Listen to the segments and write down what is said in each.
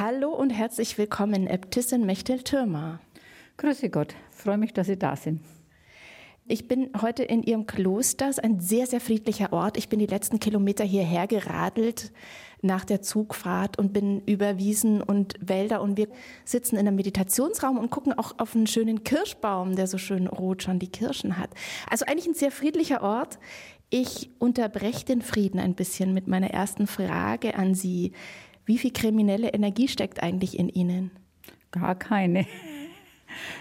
Hallo und herzlich willkommen, Äbtissin Mechtel Türmer. Grüße Gott, freue mich, dass Sie da sind. Ich bin heute in Ihrem Kloster, es ist ein sehr, sehr friedlicher Ort. Ich bin die letzten Kilometer hierher geradelt nach der Zugfahrt und bin über Wiesen und Wälder und wir sitzen in einem Meditationsraum und gucken auch auf einen schönen Kirschbaum, der so schön rot schon die Kirschen hat. Also eigentlich ein sehr friedlicher Ort. Ich unterbreche den Frieden ein bisschen mit meiner ersten Frage an Sie. Wie viel kriminelle Energie steckt eigentlich in Ihnen? Gar keine.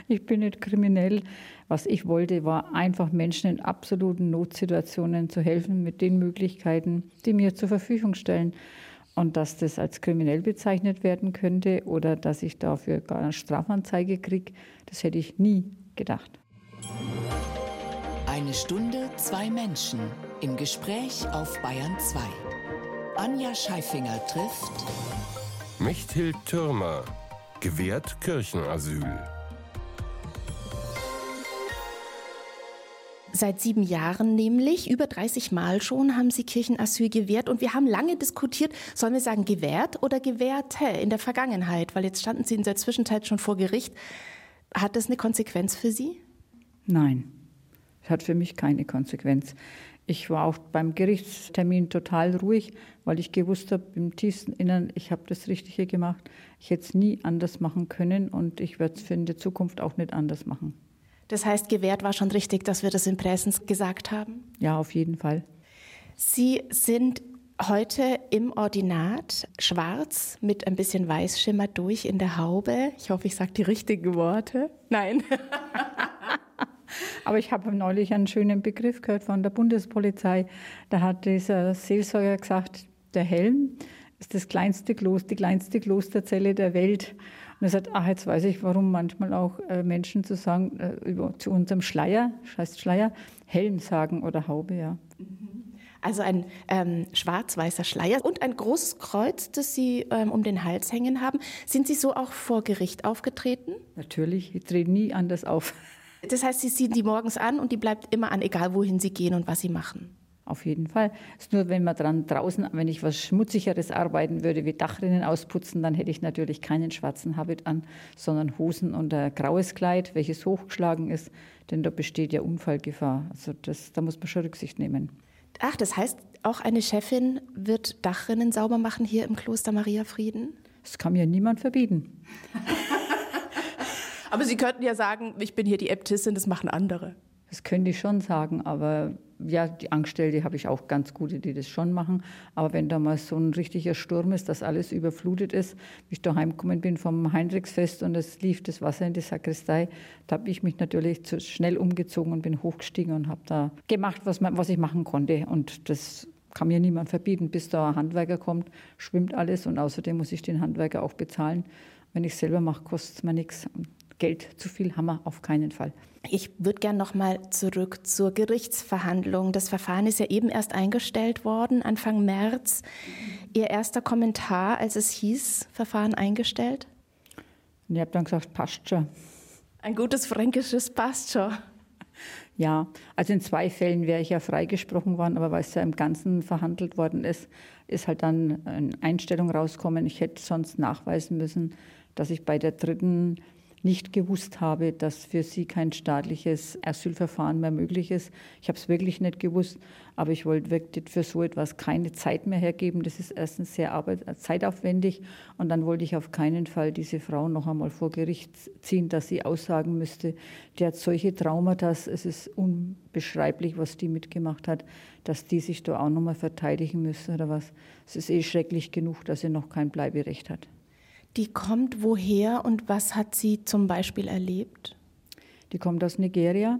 Ich bin nicht kriminell. Was ich wollte, war einfach Menschen in absoluten Notsituationen zu helfen mit den Möglichkeiten, die mir zur Verfügung stellen. Und dass das als kriminell bezeichnet werden könnte oder dass ich dafür gar eine Strafanzeige kriege, das hätte ich nie gedacht. Eine Stunde, zwei Menschen im Gespräch auf Bayern 2. Anja Scheifinger trifft Mechthild Türmer gewährt Kirchenasyl. Seit sieben Jahren nämlich, über 30 Mal schon, haben sie Kirchenasyl gewährt. Und wir haben lange diskutiert, sollen wir sagen gewährt oder gewährte in der Vergangenheit? Weil jetzt standen sie in der Zwischenzeit schon vor Gericht. Hat das eine Konsequenz für Sie? Nein, hat für mich keine Konsequenz. Ich war auch beim Gerichtstermin total ruhig, weil ich gewusst habe, im tiefsten Innern, ich habe das Richtige gemacht. Ich hätte es nie anders machen können und ich werde es für in der Zukunft auch nicht anders machen. Das heißt, gewährt war schon richtig, dass wir das in Präsens gesagt haben? Ja, auf jeden Fall. Sie sind heute im Ordinat schwarz mit ein bisschen Weißschimmer durch in der Haube. Ich hoffe, ich sage die richtigen Worte. Nein. Aber ich habe neulich einen schönen Begriff gehört von der Bundespolizei. Da hat dieser Seelsorger gesagt, der Helm ist das kleinste Kloster, die kleinste Klosterzelle der Welt. Und er sagt, ach, jetzt weiß ich, warum manchmal auch äh, Menschen zu sagen, äh, zu unserem Schleier, heißt Schleier, Helm sagen oder Haube, ja. Also ein ähm, schwarz-weißer Schleier und ein großes Kreuz, das Sie ähm, um den Hals hängen haben. Sind Sie so auch vor Gericht aufgetreten? Natürlich, ich drehe nie anders auf. Das heißt, Sie ziehen die morgens an und die bleibt immer an, egal wohin Sie gehen und was Sie machen. Auf jeden Fall. Es ist nur, wenn man dran draußen, wenn ich was Schmutzigeres arbeiten würde, wie Dachrinnen ausputzen, dann hätte ich natürlich keinen schwarzen Habit an, sondern Hosen und ein graues Kleid, welches hochgeschlagen ist, denn da besteht ja Unfallgefahr. Also das, da muss man schon Rücksicht nehmen. Ach, das heißt, auch eine Chefin wird Dachrinnen sauber machen hier im Kloster Maria Frieden? Das kann mir niemand verbieten. Aber Sie könnten ja sagen, ich bin hier die Äbtissin, das machen andere. Das könnte ich schon sagen, aber ja, die Angestellte habe ich auch ganz gute, die das schon machen. Aber wenn da mal so ein richtiger Sturm ist, dass alles überflutet ist, wie ich daheim gekommen bin vom Heinrichsfest und es lief das Wasser in die Sakristei, da habe ich mich natürlich zu schnell umgezogen und bin hochgestiegen und habe da gemacht, was, man, was ich machen konnte. Und das kann mir niemand verbieten. Bis da ein Handwerker kommt, schwimmt alles und außerdem muss ich den Handwerker auch bezahlen. Wenn ich selber mache, kostet es mir nichts. Geld zu viel haben wir auf keinen Fall. Ich würde gerne noch mal zurück zur Gerichtsverhandlung. Das Verfahren ist ja eben erst eingestellt worden, Anfang März. Ihr erster Kommentar, als es hieß, Verfahren eingestellt? Und ich habe dann gesagt, passt schon. Ein gutes fränkisches passt schon. Ja, also in zwei Fällen wäre ich ja freigesprochen worden, aber weil es ja im Ganzen verhandelt worden ist, ist halt dann eine Einstellung rausgekommen. Ich hätte sonst nachweisen müssen, dass ich bei der dritten nicht gewusst habe, dass für sie kein staatliches Asylverfahren mehr möglich ist. Ich habe es wirklich nicht gewusst, aber ich wollte wirklich für so etwas keine Zeit mehr hergeben. Das ist erstens sehr arbeit zeitaufwendig und dann wollte ich auf keinen Fall diese Frau noch einmal vor Gericht ziehen, dass sie aussagen müsste, die hat solche Traumata, es ist unbeschreiblich, was die mitgemacht hat, dass die sich da auch noch mal verteidigen müssen oder was. Es ist eh schrecklich genug, dass sie noch kein Bleiberecht hat. Die kommt woher und was hat sie zum Beispiel erlebt? Die kommt aus Nigeria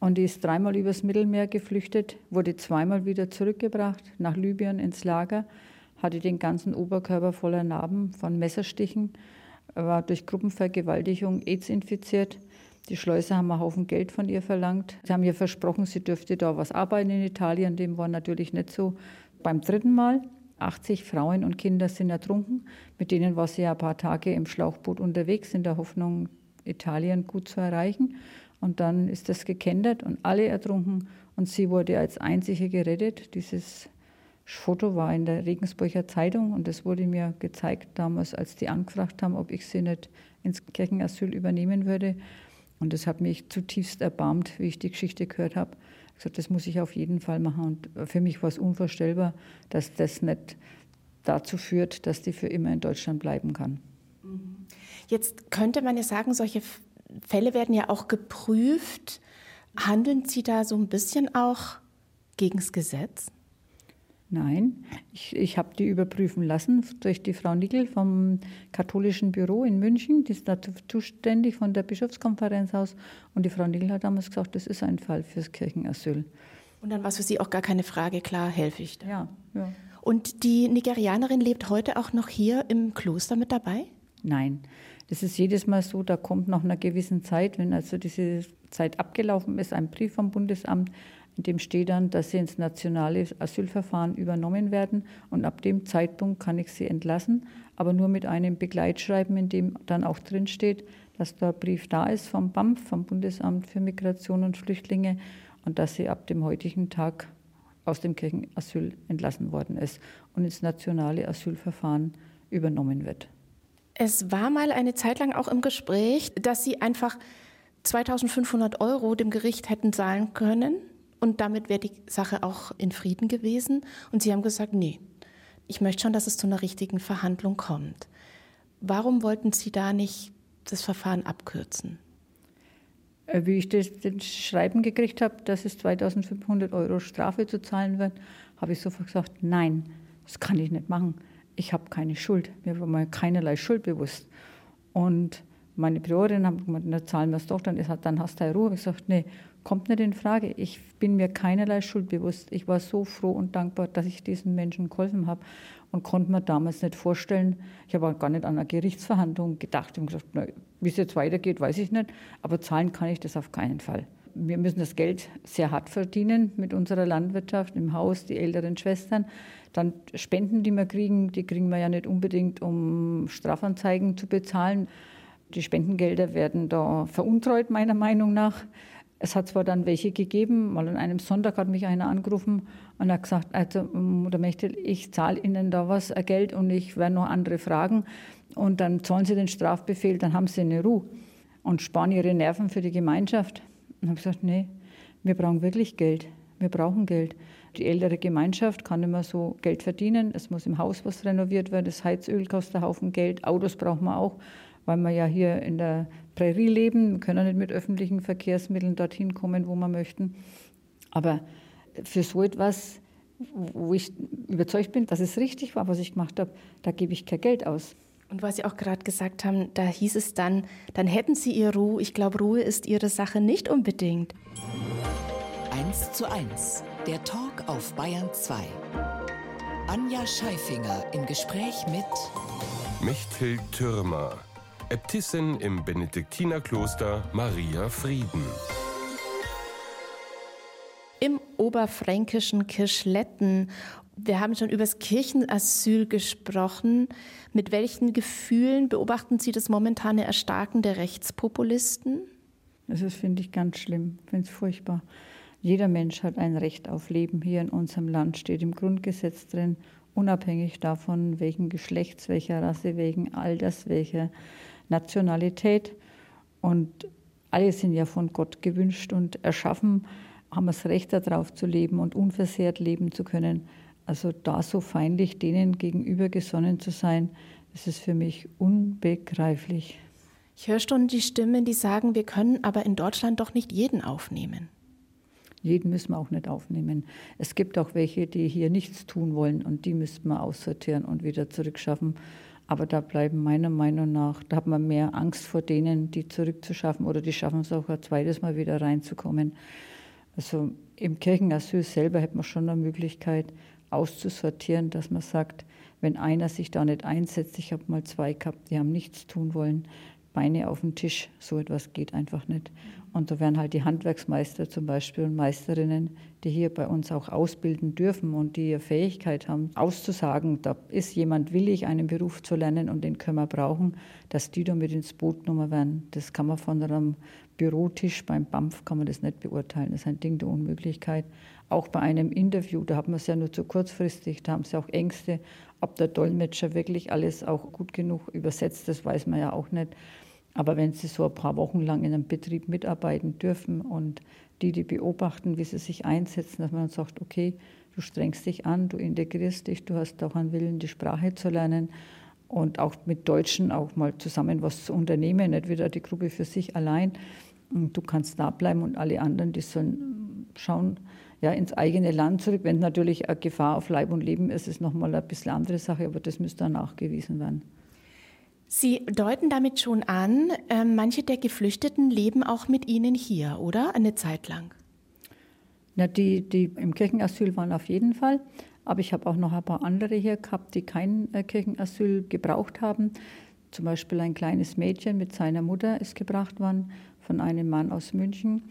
und die ist dreimal übers Mittelmeer geflüchtet, wurde zweimal wieder zurückgebracht nach Libyen ins Lager, hatte den ganzen Oberkörper voller Narben von Messerstichen, war durch Gruppenvergewaltigung AIDS infiziert. Die Schleuser haben einen Haufen Geld von ihr verlangt. Sie haben ihr versprochen, sie dürfte da was arbeiten in Italien. Dem war natürlich nicht so. Beim dritten Mal 80 Frauen und Kinder sind ertrunken. Mit denen war sie ja ein paar Tage im Schlauchboot unterwegs, in der Hoffnung, Italien gut zu erreichen. Und dann ist das gekentert und alle ertrunken. Und sie wurde als einzige gerettet. Dieses Foto war in der Regensburger Zeitung und das wurde mir gezeigt damals, als die angefragt haben, ob ich sie nicht ins Kirchenasyl übernehmen würde. Und das hat mich zutiefst erbarmt, wie ich die Geschichte gehört habe. Gesagt, das muss ich auf jeden Fall machen. Und für mich war es unvorstellbar, dass das nicht dazu führt, dass die für immer in Deutschland bleiben kann. Jetzt könnte man ja sagen, solche Fälle werden ja auch geprüft. Handeln Sie da so ein bisschen auch gegen das Gesetz? Nein, ich, ich habe die überprüfen lassen durch die Frau Nickel vom katholischen Büro in München. Die ist dazu zuständig von der Bischofskonferenz aus. Und die Frau Nickel hat damals gesagt, das ist ein Fall fürs Kirchenasyl. Und dann war es für Sie auch gar keine Frage, klar, helfe ich. Da. Ja, ja. Und die Nigerianerin lebt heute auch noch hier im Kloster mit dabei? Nein, das ist jedes Mal so, da kommt nach einer gewissen Zeit, wenn also diese Zeit abgelaufen ist, ein Brief vom Bundesamt, in dem steht dann, dass sie ins nationale Asylverfahren übernommen werden und ab dem Zeitpunkt kann ich sie entlassen, aber nur mit einem Begleitschreiben, in dem dann auch drin steht, dass der Brief da ist vom BAMF, vom Bundesamt für Migration und Flüchtlinge und dass sie ab dem heutigen Tag aus dem Kirchenasyl entlassen worden ist und ins nationale Asylverfahren übernommen wird. Es war mal eine Zeit lang auch im Gespräch, dass Sie einfach 2500 Euro dem Gericht hätten zahlen können und damit wäre die Sache auch in Frieden gewesen. Und Sie haben gesagt, nee, ich möchte schon, dass es zu einer richtigen Verhandlung kommt. Warum wollten Sie da nicht das Verfahren abkürzen? Äh, wie ich das, das Schreiben gekriegt habe, dass es 2500 Euro Strafe zu zahlen wird, habe ich sofort gesagt, nein, das kann ich nicht machen. Ich habe keine Schuld. Mir war mal keinerlei Schuld bewusst. Und meine Priorin hat gesagt, na, zahlen wir es doch, dann, dann hast du Ruhe. Ich gesagt, nee, kommt nicht in Frage. Ich bin mir keinerlei Schuld bewusst. Ich war so froh und dankbar, dass ich diesen Menschen geholfen habe und konnte mir damals nicht vorstellen, ich habe auch gar nicht an eine Gerichtsverhandlung gedacht und gesagt, wie es jetzt weitergeht, weiß ich nicht, aber zahlen kann ich das auf keinen Fall. Wir müssen das Geld sehr hart verdienen mit unserer Landwirtschaft, im Haus, die älteren Schwestern. Dann Spenden, die wir kriegen, die kriegen wir ja nicht unbedingt, um Strafanzeigen zu bezahlen. Die Spendengelder werden da veruntreut, meiner Meinung nach. Es hat zwar dann welche gegeben, mal an einem Sonntag hat mich einer angerufen und hat gesagt, also Mutter Mechtel, ich zahle Ihnen da was äh, Geld und ich werde noch andere fragen und dann zahlen Sie den Strafbefehl, dann haben Sie eine Ruhe und sparen Ihre Nerven für die Gemeinschaft. Und habe gesagt, nee, wir brauchen wirklich Geld. Wir brauchen Geld. Die ältere Gemeinschaft kann immer so Geld verdienen. Es muss im Haus was renoviert werden. Das Heizöl kostet einen Haufen Geld. Autos brauchen wir auch weil wir ja hier in der Prärie leben, können nicht mit öffentlichen Verkehrsmitteln dorthin kommen, wo wir möchten. Aber für so etwas, wo ich überzeugt bin, dass es richtig war, was ich gemacht habe, da gebe ich kein Geld aus. Und was Sie auch gerade gesagt haben, da hieß es dann, dann hätten Sie Ihre Ruhe. Ich glaube, Ruhe ist Ihre Sache nicht unbedingt. 1 zu 1, der Talk auf Bayern 2. Anja Scheifinger im Gespräch mit Mechthild Türmer. Äbtissin im Benediktinerkloster Maria Frieden. Im oberfränkischen Kirschletten. Wir haben schon über das Kirchenasyl gesprochen. Mit welchen Gefühlen beobachten Sie das momentane Erstarken der Rechtspopulisten? Das ist, finde ich, ganz schlimm. Ich finde es furchtbar. Jeder Mensch hat ein Recht auf Leben hier in unserem Land, steht im Grundgesetz drin, unabhängig davon, welchen Geschlechts, welcher Rasse, welchen Alters, welcher Nationalität. Und alle sind ja von Gott gewünscht und erschaffen, haben das Recht darauf zu leben und unversehrt leben zu können. Also da so feindlich denen gegenüber gesonnen zu sein, das ist für mich unbegreiflich. Ich höre schon die Stimmen, die sagen, wir können aber in Deutschland doch nicht jeden aufnehmen. Jeden müssen wir auch nicht aufnehmen. Es gibt auch welche, die hier nichts tun wollen und die müssten wir aussortieren und wieder zurückschaffen. Aber da bleiben meiner Meinung nach, da hat man mehr Angst vor denen, die zurückzuschaffen oder die schaffen es auch ein zweites Mal wieder reinzukommen. Also im Kirchenasyl selber hat man schon eine Möglichkeit auszusortieren, dass man sagt, wenn einer sich da nicht einsetzt, ich habe mal zwei gehabt, die haben nichts tun wollen, Beine auf den Tisch. So etwas geht einfach nicht. Und da werden halt die Handwerksmeister zum Beispiel und Meisterinnen, die hier bei uns auch ausbilden dürfen und die ihre Fähigkeit haben, auszusagen, da ist jemand willig, einen Beruf zu lernen und den können wir brauchen, dass die da mit ins Boot genommen werden. Das kann man von einem Bürotisch beim BAMF kann man das nicht beurteilen. Das ist ein Ding der Unmöglichkeit. Auch bei einem Interview, da hat man es ja nur zu kurzfristig, da haben sie auch Ängste, ob der Dolmetscher wirklich alles auch gut genug übersetzt, das weiß man ja auch nicht. Aber wenn sie so ein paar Wochen lang in einem Betrieb mitarbeiten dürfen und die, die beobachten, wie sie sich einsetzen, dass man sagt, okay, du strengst dich an, du integrierst dich, du hast auch einen Willen, die Sprache zu lernen und auch mit Deutschen auch mal zusammen was zu unternehmen, nicht wieder die Gruppe für sich allein. Und du kannst da bleiben und alle anderen, die sollen schauen, ja, ins eigene Land zurück. Wenn natürlich eine Gefahr auf Leib und Leben ist, ist nochmal ein bisschen andere Sache, aber das müsste dann nachgewiesen werden. Sie deuten damit schon an, äh, manche der Geflüchteten leben auch mit Ihnen hier, oder? Eine Zeit lang. Ja, die, die im Kirchenasyl waren auf jeden Fall. Aber ich habe auch noch ein paar andere hier gehabt, die kein äh, Kirchenasyl gebraucht haben. Zum Beispiel ein kleines Mädchen mit seiner Mutter ist gebracht worden von einem Mann aus München.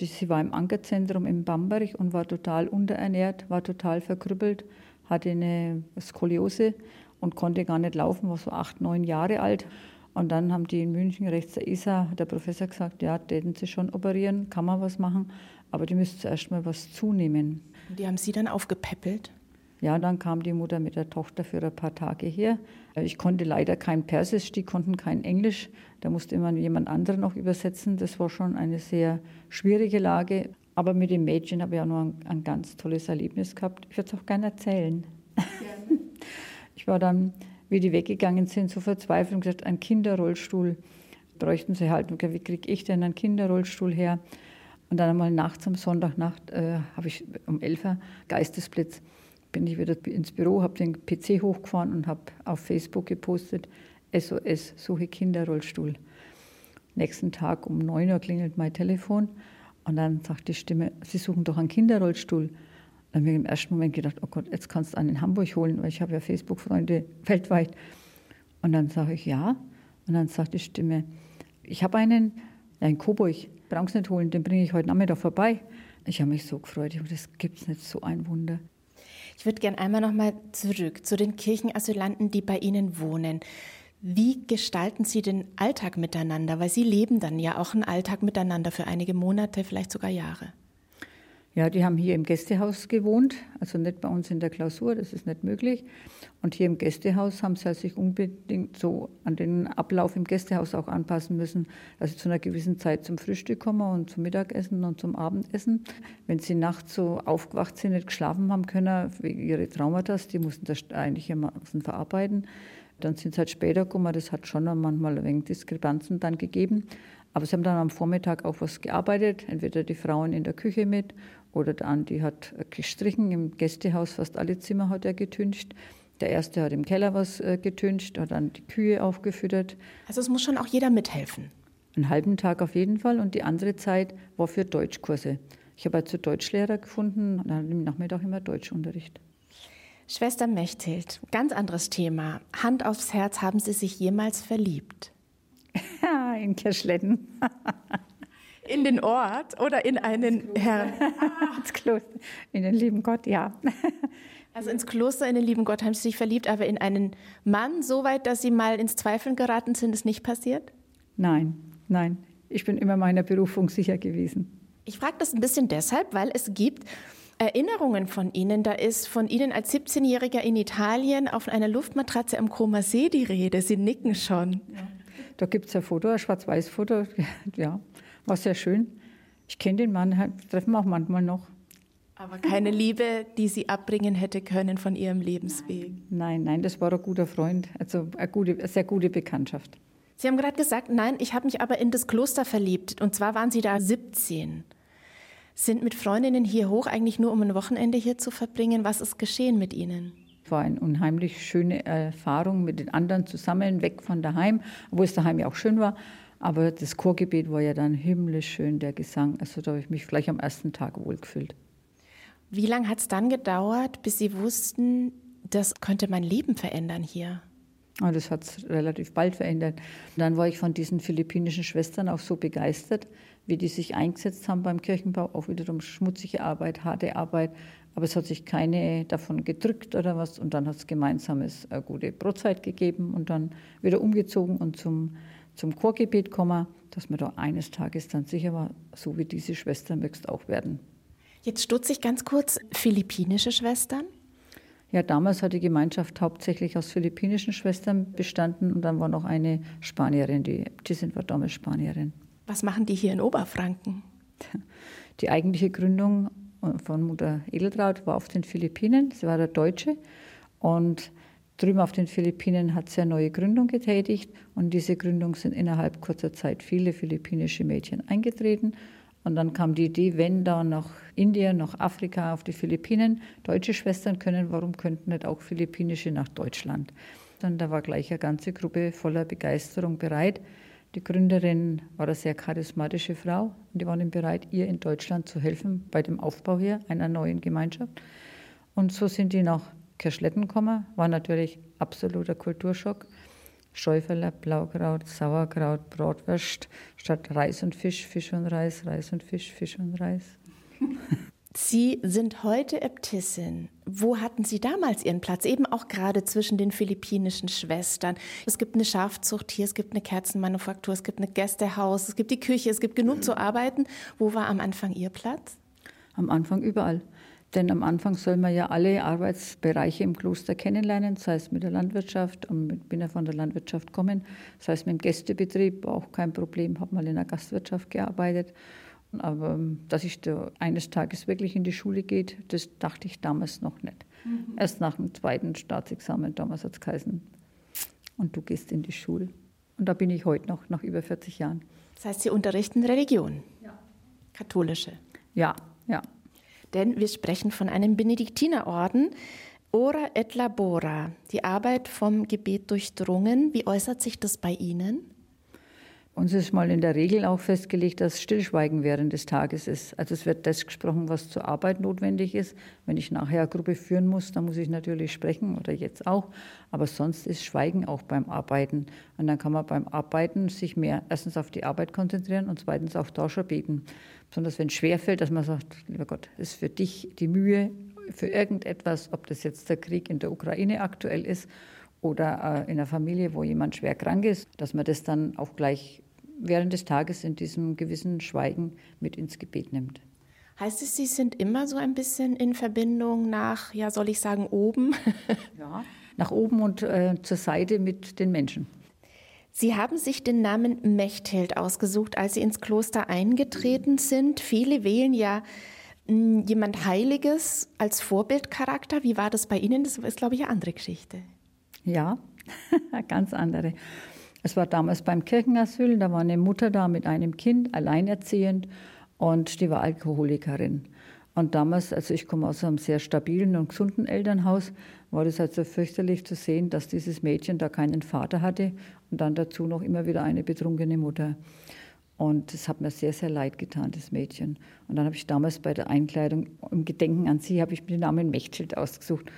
Sie war im Ankerzentrum in Bamberg und war total unterernährt, war total verkrüppelt, hatte eine Skoliose und konnte gar nicht laufen, war so acht, neun Jahre alt. Und dann haben die in München rechts der ISA, der Professor gesagt, ja, täten sie schon operieren, kann man was machen, aber die müssen zuerst mal was zunehmen. Die haben Sie dann aufgepäppelt? Ja, dann kam die Mutter mit der Tochter für ein paar Tage hier. Ich konnte leider kein Persisch, die konnten kein Englisch. Da musste immer jemand anderen noch übersetzen. Das war schon eine sehr schwierige Lage. Aber mit dem Mädchen habe ich auch noch ein, ein ganz tolles Erlebnis gehabt. Ich würde es auch gerne erzählen. Gerne. Ich war dann, wie die weggegangen sind, so verzweifelt und gesagt, ein Kinderrollstuhl bräuchten sie halt. Und wie kriege ich denn einen Kinderrollstuhl her? Und dann einmal nachts, am Sonntagnacht, äh, habe ich um 11 Uhr Geistesblitz, bin ich wieder ins Büro, habe den PC hochgefahren und habe auf Facebook gepostet, SOS, suche Kinderrollstuhl. Nächsten Tag um 9 Uhr klingelt mein Telefon und dann sagt die Stimme, Sie suchen doch einen Kinderrollstuhl. Dann habe ich im ersten Moment gedacht, oh Gott, jetzt kannst du einen in Hamburg holen, weil ich habe ja Facebook-Freunde weltweit. Und dann sage ich, ja. Und dann sagt die Stimme, ich habe einen, einen Coburg, brauchst nicht holen, den bringe ich heute Nachmittag vorbei. Ich habe mich so gefreut, ich habe, das es nicht, so ein Wunder. Ich würde gerne einmal noch mal zurück zu den Kirchenasylanten, die bei Ihnen wohnen. Wie gestalten Sie den Alltag miteinander? Weil Sie leben dann ja auch einen Alltag miteinander für einige Monate, vielleicht sogar Jahre. Ja, die haben hier im Gästehaus gewohnt, also nicht bei uns in der Klausur, das ist nicht möglich. Und hier im Gästehaus haben sie sich unbedingt so an den Ablauf im Gästehaus auch anpassen müssen, dass sie zu einer gewissen Zeit zum Frühstück kommen und zum Mittagessen und zum Abendessen. Wenn sie nachts so aufgewacht sind, nicht geschlafen haben können, wegen ihrer Traumata, die mussten das eigentlich immer verarbeiten. Dann sind sie halt später gekommen, das hat schon manchmal ein wenig Diskrepanzen dann gegeben. Aber sie haben dann am Vormittag auch was gearbeitet, entweder die Frauen in der Küche mit oder der Andi hat gestrichen im Gästehaus, fast alle Zimmer hat er getüncht. Der erste hat im Keller was äh, getüncht, hat dann die Kühe aufgefüttert. Also es muss schon auch jeder mithelfen. Einen halben Tag auf jeden Fall und die andere Zeit war für Deutschkurse. Ich habe also Deutschlehrer gefunden und dann im Nachmittag immer Deutschunterricht. Schwester Mechthild, ganz anderes Thema. Hand aufs Herz, haben Sie sich jemals verliebt? In Kirschletten. In den Ort oder in einen Herrn? ins Kloster. In den lieben Gott, ja. Also ins Kloster, in den lieben Gott haben Sie sich verliebt, aber in einen Mann so weit, dass Sie mal ins Zweifeln geraten sind, ist nicht passiert? Nein, nein. Ich bin immer meiner Berufung sicher gewesen. Ich frage das ein bisschen deshalb, weil es gibt Erinnerungen von Ihnen. Da ist von Ihnen als 17-Jähriger in Italien auf einer Luftmatratze am Koma See die Rede. Sie nicken schon. Ja. Da gibt es ein Foto, ein Schwarz-Weiß-Foto. Ja, war sehr schön. Ich kenne den Mann, treffen wir auch manchmal noch. Aber keine Liebe, die Sie abbringen hätte können von Ihrem Lebensweg. Nein, nein, das war ein guter Freund, also eine, gute, eine sehr gute Bekanntschaft. Sie haben gerade gesagt, nein, ich habe mich aber in das Kloster verliebt. Und zwar waren Sie da 17. Sind mit Freundinnen hier hoch eigentlich nur, um ein Wochenende hier zu verbringen? Was ist geschehen mit Ihnen? Es war eine unheimlich schöne Erfahrung mit den anderen zusammen, weg von daheim, obwohl es daheim ja auch schön war. Aber das Chorgebet war ja dann himmlisch schön, der Gesang. Also da habe ich mich gleich am ersten Tag wohlgefühlt. Wie lange hat es dann gedauert, bis Sie wussten, das könnte mein Leben verändern hier? Und das hat es relativ bald verändert. Und dann war ich von diesen philippinischen Schwestern auch so begeistert, wie die sich eingesetzt haben beim Kirchenbau. Auch wiederum schmutzige Arbeit, harte Arbeit. Aber es hat sich keine davon gedrückt oder was. Und dann hat es gemeinsames eine gute Brotzeit gegeben und dann wieder umgezogen und zum, zum Chorgebet gekommen, dass man da eines Tages dann sicher war, so wie diese Schwestern möchtest auch werden. Jetzt stutze ich ganz kurz, philippinische Schwestern? Ja, damals hat die Gemeinschaft hauptsächlich aus philippinischen Schwestern bestanden und dann war noch eine Spanierin, die Äbtissin war damals Spanierin. Was machen die hier in Oberfranken? Die eigentliche Gründung von Mutter Edeltraut war auf den Philippinen. Sie war der Deutsche und drüben auf den Philippinen hat sie eine neue Gründung getätigt und diese Gründung sind innerhalb kurzer Zeit viele philippinische Mädchen eingetreten und dann kam die Idee, wenn da nach Indien, nach Afrika, auf die Philippinen deutsche Schwestern können, warum könnten nicht auch philippinische nach Deutschland? Dann da war gleich eine ganze Gruppe voller Begeisterung bereit. Die Gründerin war eine sehr charismatische Frau und die waren bereit, ihr in Deutschland zu helfen bei dem Aufbau hier einer neuen Gemeinschaft. Und so sind die nach Kirschletten gekommen, war natürlich absoluter Kulturschock. Schäuferler, Blaukraut, Sauerkraut, Bratwurst, statt Reis und Fisch, Fisch und Reis, Reis und Fisch, Fisch und Reis. Sie sind heute Äbtissin. Wo hatten Sie damals Ihren Platz? Eben auch gerade zwischen den philippinischen Schwestern. Es gibt eine Schafzucht hier, es gibt eine Kerzenmanufaktur, es gibt ein Gästehaus, es gibt die Küche, es gibt genug zu arbeiten. Wo war am Anfang Ihr Platz? Am Anfang überall. Denn am Anfang soll man ja alle Arbeitsbereiche im Kloster kennenlernen, sei es mit der Landwirtschaft, und bin ja von der Landwirtschaft kommen, sei es mit dem Gästebetrieb, auch kein Problem, habe mal in der Gastwirtschaft gearbeitet. Aber ähm, dass ich da eines Tages wirklich in die Schule geht, das dachte ich damals noch nicht. Mhm. Erst nach dem zweiten Staatsexamen, damals hat es geheißen, und du gehst in die Schule. Und da bin ich heute noch, nach über 40 Jahren. Das heißt, Sie unterrichten Religion? Ja. Katholische? Ja, ja denn wir sprechen von einem Benediktinerorden. Ora et labora, die Arbeit vom Gebet durchdrungen. Wie äußert sich das bei Ihnen? Uns ist mal in der Regel auch festgelegt, dass Stillschweigen während des Tages ist. Also es wird das gesprochen, was zur Arbeit notwendig ist. Wenn ich nachher eine Gruppe führen muss, dann muss ich natürlich sprechen oder jetzt auch. Aber sonst ist Schweigen auch beim Arbeiten. Und dann kann man beim Arbeiten sich mehr erstens auf die Arbeit konzentrieren und zweitens auch da schon beten. Besonders wenn es schwerfällt, dass man sagt, lieber Gott, ist für dich die Mühe für irgendetwas, ob das jetzt der Krieg in der Ukraine aktuell ist oder äh, in einer Familie, wo jemand schwer krank ist, dass man das dann auch gleich während des Tages in diesem gewissen Schweigen mit ins Gebet nimmt. Heißt es, Sie sind immer so ein bisschen in Verbindung nach, ja, soll ich sagen, oben? ja, nach oben und äh, zur Seite mit den Menschen. Sie haben sich den Namen Mechthild ausgesucht, als Sie ins Kloster eingetreten sind. Viele wählen ja hm, jemand Heiliges als Vorbildcharakter. Wie war das bei Ihnen? Das ist, glaube ich, eine andere Geschichte. Ja, ganz andere. Es war damals beim Kirchenasyl, da war eine Mutter da mit einem Kind, alleinerziehend, und die war Alkoholikerin. Und damals, also ich komme aus einem sehr stabilen und gesunden Elternhaus, war das halt so fürchterlich zu sehen, dass dieses Mädchen da keinen Vater hatte und dann dazu noch immer wieder eine betrunkene Mutter. Und es hat mir sehr, sehr leid getan, das Mädchen. Und dann habe ich damals bei der Einkleidung, im Gedenken an sie, habe ich mir den Namen Mechtschild ausgesucht.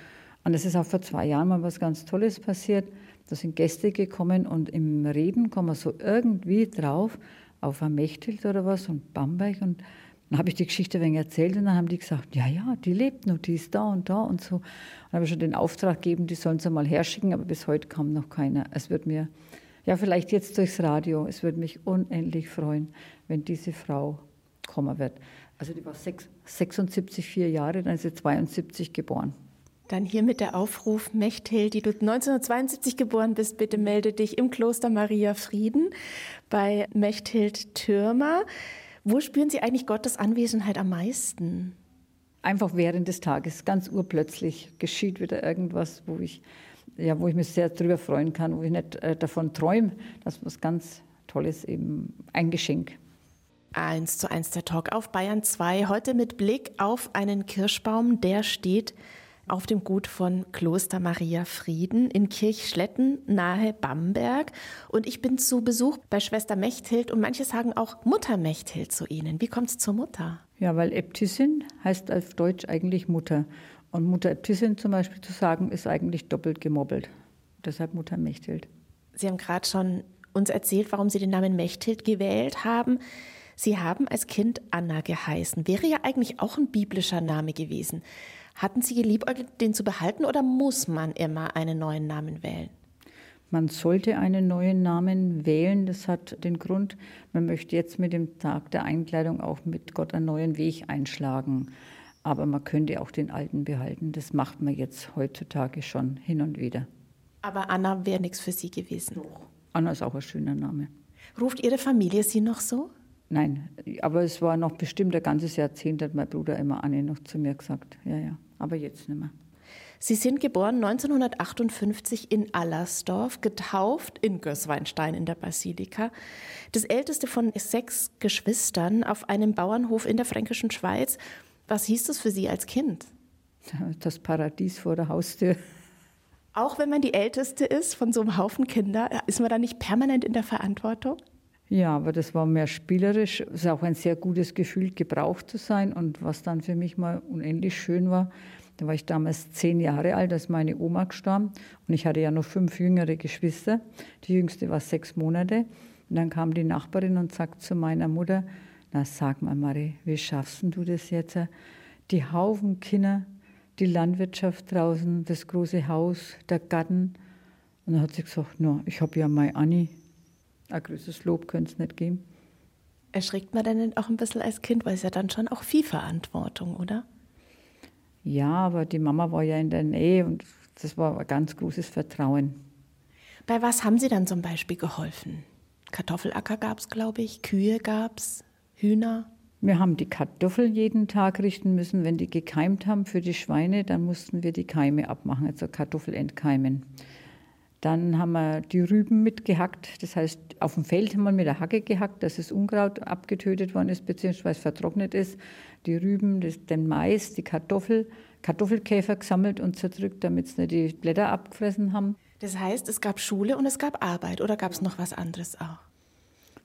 Und es ist auch vor zwei Jahren mal was ganz Tolles passiert. Da sind Gäste gekommen und im Reden kommen wir so irgendwie drauf auf ein Mechthild oder was und Bamberg. Und dann habe ich die Geschichte ein wenig erzählt und dann haben die gesagt, ja, ja, die lebt noch, die ist da und da und so. Und dann habe ich schon den Auftrag gegeben, die sollen sie mal herschicken, aber bis heute kam noch keiner. Es wird mir, ja, vielleicht jetzt durchs Radio, es würde mich unendlich freuen, wenn diese Frau kommen wird. Also die war 76, vier Jahre, dann ist sie 72 geboren. Dann hier mit der Aufruf, Mechthild, die du 1972 geboren bist, bitte melde dich im Kloster Maria Frieden bei Mechthild Türmer. Wo spüren Sie eigentlich Gottes Anwesenheit am meisten? Einfach während des Tages, ganz urplötzlich geschieht wieder irgendwas, wo ich, ja, wo ich mich sehr darüber freuen kann, wo ich nicht äh, davon träume, dass was ganz Tolles eben ein Geschenk. Eins zu eins der Talk auf Bayern 2. Heute mit Blick auf einen Kirschbaum, der steht auf dem Gut von Kloster Maria Frieden in Kirchschletten nahe Bamberg. Und ich bin zu Besuch bei Schwester Mechthild und manche sagen auch Mutter Mechthild zu Ihnen. Wie kommt es zur Mutter? Ja, weil Äbtissin heißt auf Deutsch eigentlich Mutter. Und Mutter Äbtissin zum Beispiel zu sagen, ist eigentlich doppelt gemobbelt. Deshalb Mutter Mechthild. Sie haben gerade schon uns erzählt, warum Sie den Namen Mechthild gewählt haben. Sie haben als Kind Anna geheißen. Wäre ja eigentlich auch ein biblischer Name gewesen. Hatten Sie geliebäugelt, den zu behalten oder muss man immer einen neuen Namen wählen? Man sollte einen neuen Namen wählen. Das hat den Grund, man möchte jetzt mit dem Tag der Einkleidung auch mit Gott einen neuen Weg einschlagen. Aber man könnte auch den alten behalten. Das macht man jetzt heutzutage schon hin und wieder. Aber Anna wäre nichts für Sie gewesen. Anna ist auch ein schöner Name. Ruft Ihre Familie Sie noch so? Nein, aber es war noch bestimmt ein ganzes Jahrzehnt, hat mein Bruder immer Anne noch zu mir gesagt. Ja, ja, aber jetzt nicht mehr. Sie sind geboren 1958 in Allersdorf, getauft in Gößweinstein in der Basilika. Das älteste von sechs Geschwistern auf einem Bauernhof in der fränkischen Schweiz. Was hieß das für Sie als Kind? Das Paradies vor der Haustür. Auch wenn man die Älteste ist von so einem Haufen Kinder, ist man da nicht permanent in der Verantwortung? Ja, aber das war mehr spielerisch. Es ist auch ein sehr gutes Gefühl, gebraucht zu sein. Und was dann für mich mal unendlich schön war, da war ich damals zehn Jahre alt, als meine Oma gestorben. Und ich hatte ja noch fünf jüngere Geschwister. Die jüngste war sechs Monate. Und dann kam die Nachbarin und sagte zu meiner Mutter, na sag mal, Marie, wie schaffst du das jetzt? Die Haufen Kinder, die Landwirtschaft draußen, das große Haus, der Garten. Und dann hat sie gesagt, no, ich habe ja meine Anni, ein größeres Lob könnte es nicht geben. Erschrickt man denn auch ein bisschen als Kind, weil es ja dann schon auch viel Verantwortung, oder? Ja, aber die Mama war ja in der Nähe und das war ein ganz großes Vertrauen. Bei was haben Sie dann zum Beispiel geholfen? Kartoffelacker gab es, glaube ich, Kühe gab es, Hühner. Wir haben die Kartoffeln jeden Tag richten müssen. Wenn die gekeimt haben für die Schweine, dann mussten wir die Keime abmachen, also Kartoffel entkeimen. Dann haben wir die Rüben mitgehackt. Das heißt, auf dem Feld haben wir mit der Hacke gehackt, dass das Unkraut abgetötet worden ist, beziehungsweise vertrocknet ist. Die Rüben, das, den Mais, die Kartoffel, Kartoffelkäfer gesammelt und zerdrückt, damit sie nicht die Blätter abgefressen haben. Das heißt, es gab Schule und es gab Arbeit oder gab es noch was anderes auch?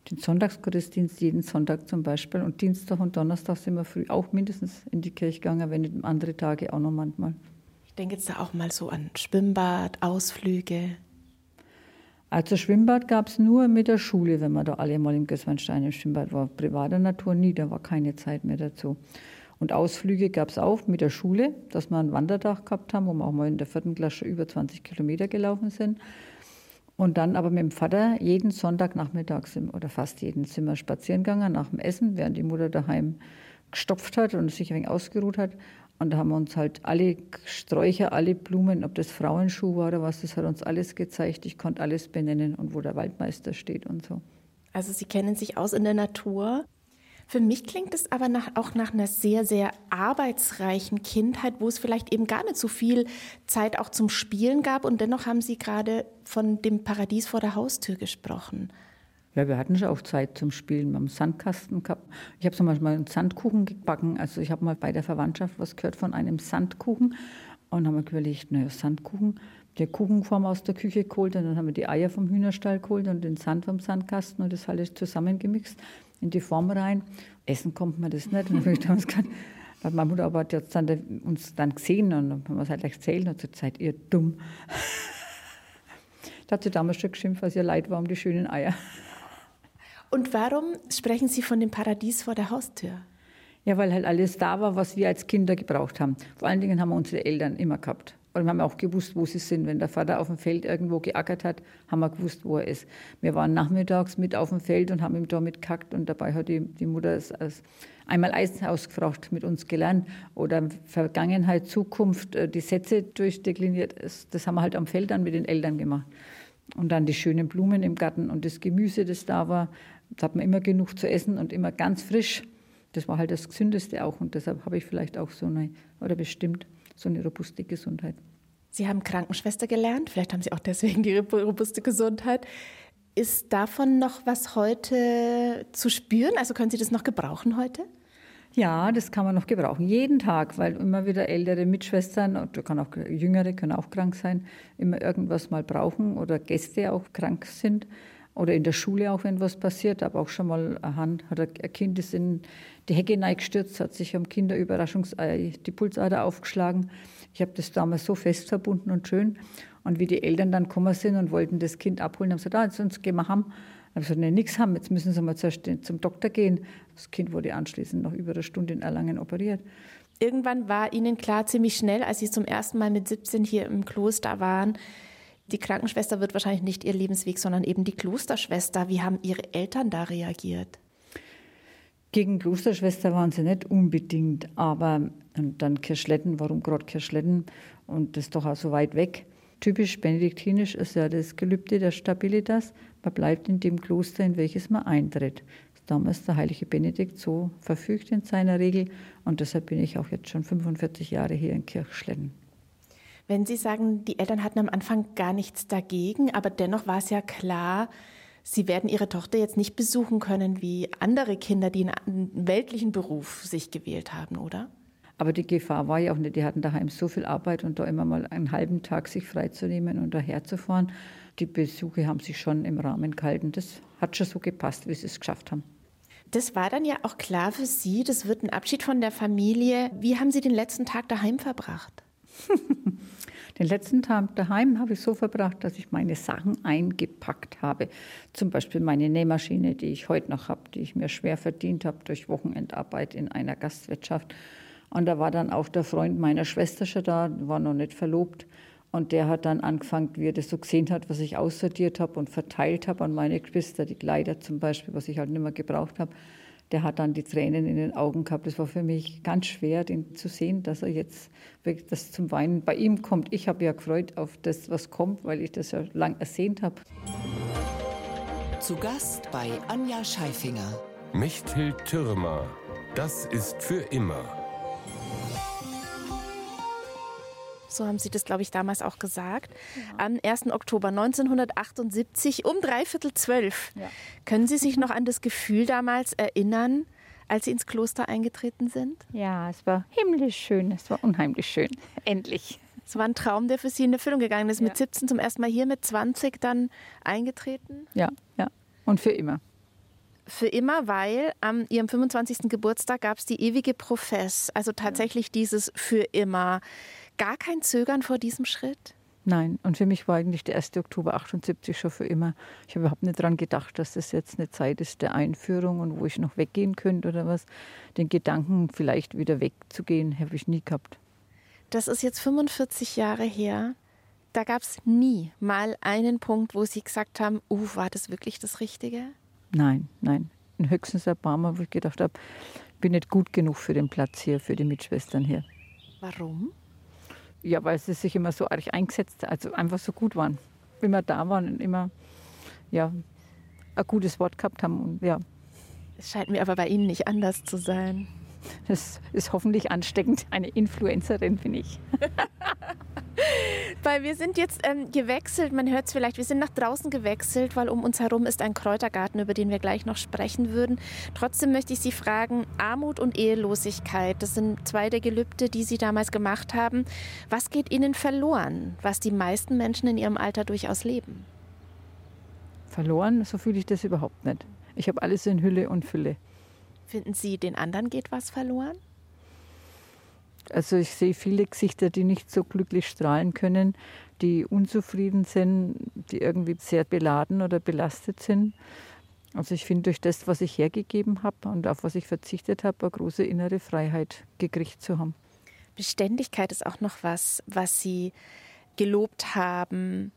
Den Sonntagsgottesdienst jeden Sonntag zum Beispiel und Dienstag und Donnerstag sind wir früh auch mindestens in die Kirche gegangen, wenn nicht andere Tage auch noch manchmal. Ich denke jetzt da auch mal so an Schwimmbad, Ausflüge. Also Schwimmbad gab es nur mit der Schule, wenn man da alle mal im Gößweinstein im Schwimmbad war. Privater Natur nie, da war keine Zeit mehr dazu. Und Ausflüge gab es auch mit der Schule, dass wir einen Wandertag gehabt haben, wo wir auch mal in der vierten Klasse über 20 Kilometer gelaufen sind. Und dann aber mit dem Vater jeden Sonntagnachmittag oder fast jeden Zimmer spazieren gegangen nach dem Essen, während die Mutter daheim gestopft hat und sich ein wenig ausgeruht hat. Und da haben wir uns halt alle Sträucher, alle Blumen, ob das Frauenschuh war oder was, das hat uns alles gezeigt. Ich konnte alles benennen und wo der Waldmeister steht und so. Also Sie kennen sich aus in der Natur. Für mich klingt es aber nach, auch nach einer sehr, sehr arbeitsreichen Kindheit, wo es vielleicht eben gar nicht so viel Zeit auch zum Spielen gab. Und dennoch haben Sie gerade von dem Paradies vor der Haustür gesprochen. Ja, wir hatten schon auch Zeit zum Spielen. Wir haben Sandkasten gehabt. Ich habe zum Beispiel einen Sandkuchen gebacken. Also ich habe mal bei der Verwandtschaft was gehört von einem Sandkuchen und haben wir überlegt, naja, Sandkuchen, die Kuchenform aus der Küche geholt und dann haben wir die Eier vom Hühnerstall geholt und den Sand vom Sandkasten und das alles zusammengemixt in die Form rein. Essen kommt man das nicht. Und dann ich gesagt, weil meine Mutter aber hat jetzt dann uns dann gesehen und dann haben wir es halt erzählt und gesagt, seid ihr dumm. da hat sie damals schon geschimpft, was ihr leid war um die schönen Eier. Und warum sprechen Sie von dem Paradies vor der Haustür? Ja, weil halt alles da war, was wir als Kinder gebraucht haben. Vor allen Dingen haben wir unsere Eltern immer gehabt. Und wir haben auch gewusst, wo sie sind. Wenn der Vater auf dem Feld irgendwo geackert hat, haben wir gewusst, wo er ist. Wir waren nachmittags mit auf dem Feld und haben ihm da mitgehackt. Und dabei hat die, die Mutter es als einmal Eisen ausgefragt, mit uns gelernt. Oder Vergangenheit, Zukunft, äh, die Sätze durchdekliniert. Das haben wir halt am Feld dann mit den Eltern gemacht. Und dann die schönen Blumen im Garten und das Gemüse, das da war. Da hat man immer genug zu essen und immer ganz frisch. Das war halt das Gesündeste auch und deshalb habe ich vielleicht auch so eine, oder bestimmt, so eine robuste Gesundheit. Sie haben Krankenschwester gelernt, vielleicht haben Sie auch deswegen die robuste Gesundheit. Ist davon noch was heute zu spüren? Also können Sie das noch gebrauchen heute? Ja, das kann man noch gebrauchen, jeden Tag, weil immer wieder ältere Mitschwestern oder kann auch jüngere können auch krank sein, immer irgendwas mal brauchen oder Gäste auch krank sind oder in der Schule auch, wenn was passiert. Aber auch schon mal Hand, hat ein Kind ist in die Hecke gestürzt, hat sich am Kinderüberraschungsei die Pulsader aufgeschlagen. Ich habe das damals so fest verbunden und schön. Und wie die Eltern dann gekommen sind und wollten das Kind abholen, haben sie gesagt, ah, jetzt uns gehen wir haben. Dann habe ich gesagt, nichts haben, jetzt müssen sie mal zum Doktor gehen. Das Kind wurde anschließend noch über eine Stunde in Erlangen operiert. Irgendwann war Ihnen klar, ziemlich schnell, als Sie zum ersten Mal mit 17 hier im Kloster waren, die Krankenschwester wird wahrscheinlich nicht Ihr Lebensweg, sondern eben die Klosterschwester. Wie haben Ihre Eltern da reagiert? Gegen Klosterschwester waren sie nicht unbedingt, aber und dann Kirschletten, warum gerade Kirschletten und das ist doch auch so weit weg. Typisch benediktinisch ist ja das Gelübde der Stabilitas. Man bleibt in dem Kloster, in welches man eintritt. Damals der heilige Benedikt so verfügt in seiner Regel und deshalb bin ich auch jetzt schon 45 Jahre hier in Kirchschletten. Wenn Sie sagen, die Eltern hatten am Anfang gar nichts dagegen, aber dennoch war es ja klar, Sie werden Ihre Tochter jetzt nicht besuchen können wie andere Kinder, die einen weltlichen Beruf sich gewählt haben, oder? Aber die Gefahr war ja auch nicht, die hatten daheim so viel Arbeit und da immer mal einen halben Tag sich freizunehmen und daherzufahren. Die Besuche haben sich schon im Rahmen gehalten. Das hat schon so gepasst, wie sie es geschafft haben. Das war dann ja auch klar für Sie, das wird ein Abschied von der Familie. Wie haben Sie den letzten Tag daheim verbracht? Den letzten Tag daheim habe ich so verbracht, dass ich meine Sachen eingepackt habe. Zum Beispiel meine Nähmaschine, die ich heute noch habe, die ich mir schwer verdient habe durch Wochenendarbeit in einer Gastwirtschaft. Und da war dann auch der Freund meiner Schwester schon da, war noch nicht verlobt. Und der hat dann angefangen, wie er das so gesehen hat, was ich aussortiert habe und verteilt habe an meine Geschwister, die Kleider zum Beispiel, was ich halt nicht mehr gebraucht habe der hat dann die Tränen in den Augen gehabt. Es war für mich ganz schwer, den zu sehen, dass er jetzt das zum Weinen bei ihm kommt. Ich habe ja gefreut auf das, was kommt, weil ich das ja lang ersehnt habe. Zu Gast bei Anja Scheifinger. Mechthild Türmer. Das ist für immer. So haben Sie das, glaube ich, damals auch gesagt, ja. am 1. Oktober 1978 um dreiviertel zwölf. Ja. Können Sie sich noch an das Gefühl damals erinnern, als Sie ins Kloster eingetreten sind? Ja, es war himmlisch schön, es war unheimlich schön, endlich. Es war ein Traum, der für Sie in Erfüllung gegangen ist. Ja. Mit 17 zum ersten Mal hier, mit 20 dann eingetreten? Ja, ja. Und für immer. Für immer, weil an Ihrem 25. Geburtstag gab es die ewige Profess, also tatsächlich dieses für immer gar kein Zögern vor diesem Schritt? Nein, und für mich war eigentlich der 1. Oktober 78 schon für immer. Ich habe überhaupt nicht daran gedacht, dass das jetzt eine Zeit ist der Einführung und wo ich noch weggehen könnte oder was. Den Gedanken, vielleicht wieder wegzugehen, habe ich nie gehabt. Das ist jetzt 45 Jahre her. Da gab es nie mal einen Punkt, wo Sie gesagt haben, uh, war das wirklich das Richtige? Nein, nein. Höchstens ein paar Mal, wo ich gedacht habe, ich bin nicht gut genug für den Platz hier, für die Mitschwestern hier. Warum? Ja, weil sie sich immer so arg eingesetzt, also einfach so gut waren. Immer da waren und immer ja, ein gutes Wort gehabt haben. Und, ja. Es scheint mir aber bei Ihnen nicht anders zu sein. Das ist hoffentlich ansteckend. Eine Influencerin bin ich. weil wir sind jetzt ähm, gewechselt, man hört es vielleicht, wir sind nach draußen gewechselt, weil um uns herum ist ein Kräutergarten, über den wir gleich noch sprechen würden. Trotzdem möchte ich Sie fragen, Armut und Ehelosigkeit, das sind zwei der Gelübde, die Sie damals gemacht haben. Was geht Ihnen verloren, was die meisten Menschen in ihrem Alter durchaus leben? Verloren, so fühle ich das überhaupt nicht. Ich habe alles in Hülle und Fülle. Finden Sie, den anderen geht was verloren? Also ich sehe viele Gesichter, die nicht so glücklich strahlen können, die unzufrieden sind, die irgendwie sehr beladen oder belastet sind. Also ich finde durch das, was ich hergegeben habe und auf was ich verzichtet habe, eine große innere Freiheit gekriegt zu haben. Beständigkeit ist auch noch was, was Sie gelobt haben.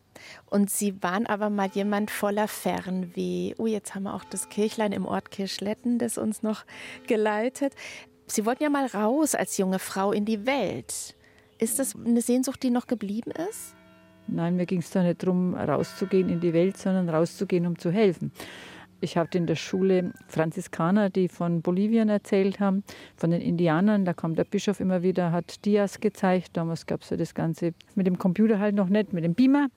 Und Sie waren aber mal jemand voller Fernweh. Oh, jetzt haben wir auch das Kirchlein im Ort Kirschletten, das uns noch geleitet. Sie wollten ja mal raus als junge Frau in die Welt. Ist das eine Sehnsucht, die noch geblieben ist? Nein, mir ging es da nicht darum, rauszugehen in die Welt, sondern rauszugehen, um zu helfen. Ich hatte in der Schule Franziskaner, die von Bolivien erzählt haben, von den Indianern. Da kam der Bischof immer wieder, hat Dias gezeigt. Damals gab es ja das Ganze mit dem Computer halt noch nicht, mit dem Beamer.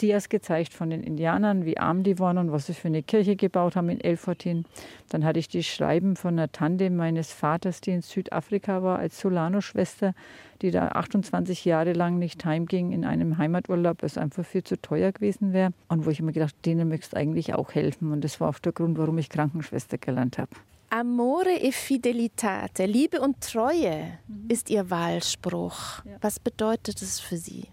Dias gezeigt von den Indianern, wie arm die waren und was sie für eine Kirche gebaut haben in Elfortin. Dann hatte ich die Schreiben von einer Tante meines Vaters, die in Südafrika war, als Solano-Schwester, die da 28 Jahre lang nicht heimging in einem Heimaturlaub, was einfach viel zu teuer gewesen wäre. Und wo ich immer gedacht, denen möchtest du eigentlich auch helfen. Und das war auch der Grund, warum ich Krankenschwester gelernt habe. Amore e Fidelitate, Liebe und Treue mhm. ist Ihr Wahlspruch. Ja. Was bedeutet es für Sie?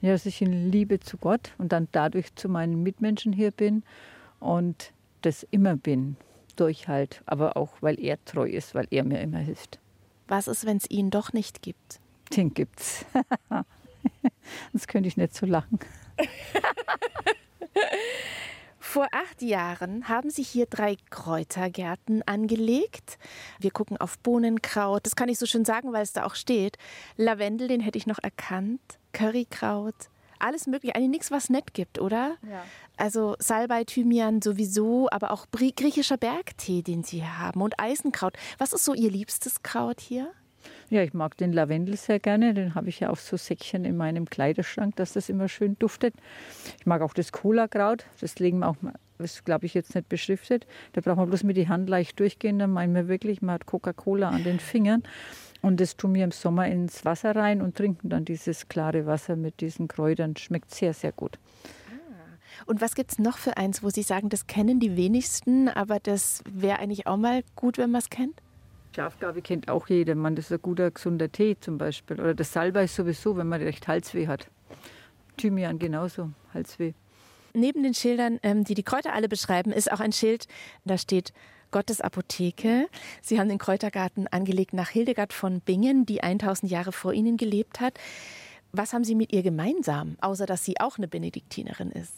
Ja, dass ich in Liebe zu Gott und dann dadurch zu meinen Mitmenschen hier bin und das immer bin. Durch halt, aber auch, weil er treu ist, weil er mir immer hilft. Was ist, wenn es ihn doch nicht gibt? Den gibt's. Sonst könnte ich nicht so lachen. Vor acht Jahren haben Sie hier drei Kräutergärten angelegt. Wir gucken auf Bohnenkraut, das kann ich so schön sagen, weil es da auch steht. Lavendel, den hätte ich noch erkannt. Currykraut, alles mögliche. Eigentlich nichts, was nett gibt, oder? Ja. Also Salbei, Thymian sowieso, aber auch griechischer Bergtee, den Sie hier haben und Eisenkraut. Was ist so Ihr liebstes Kraut hier? Ja, ich mag den Lavendel sehr gerne. Den habe ich ja auch so Säckchen in meinem Kleiderschrank, dass das immer schön duftet. Ich mag auch das Cola-Kraut. Das legen wir auch, das glaube ich jetzt nicht beschriftet. Da braucht man bloß mit die Hand leicht durchgehen. Dann meinen wir wirklich, man hat Coca-Cola an den Fingern. Und das tun wir im Sommer ins Wasser rein und trinken dann dieses klare Wasser mit diesen Kräutern. Schmeckt sehr, sehr gut. Ah. Und was gibt es noch für eins, wo Sie sagen, das kennen die wenigsten, aber das wäre eigentlich auch mal gut, wenn man es kennt? Schafgabe kennt auch jeder. Man, das ist ein guter, gesunder Tee zum Beispiel. Oder das Salbei sowieso, wenn man recht Halsweh hat. Thymian genauso, Halsweh. Neben den Schildern, ähm, die die Kräuter alle beschreiben, ist auch ein Schild, da steht Gottes Apotheke. Sie haben den Kräutergarten angelegt nach Hildegard von Bingen, die 1000 Jahre vor Ihnen gelebt hat. Was haben Sie mit ihr gemeinsam, außer dass sie auch eine Benediktinerin ist?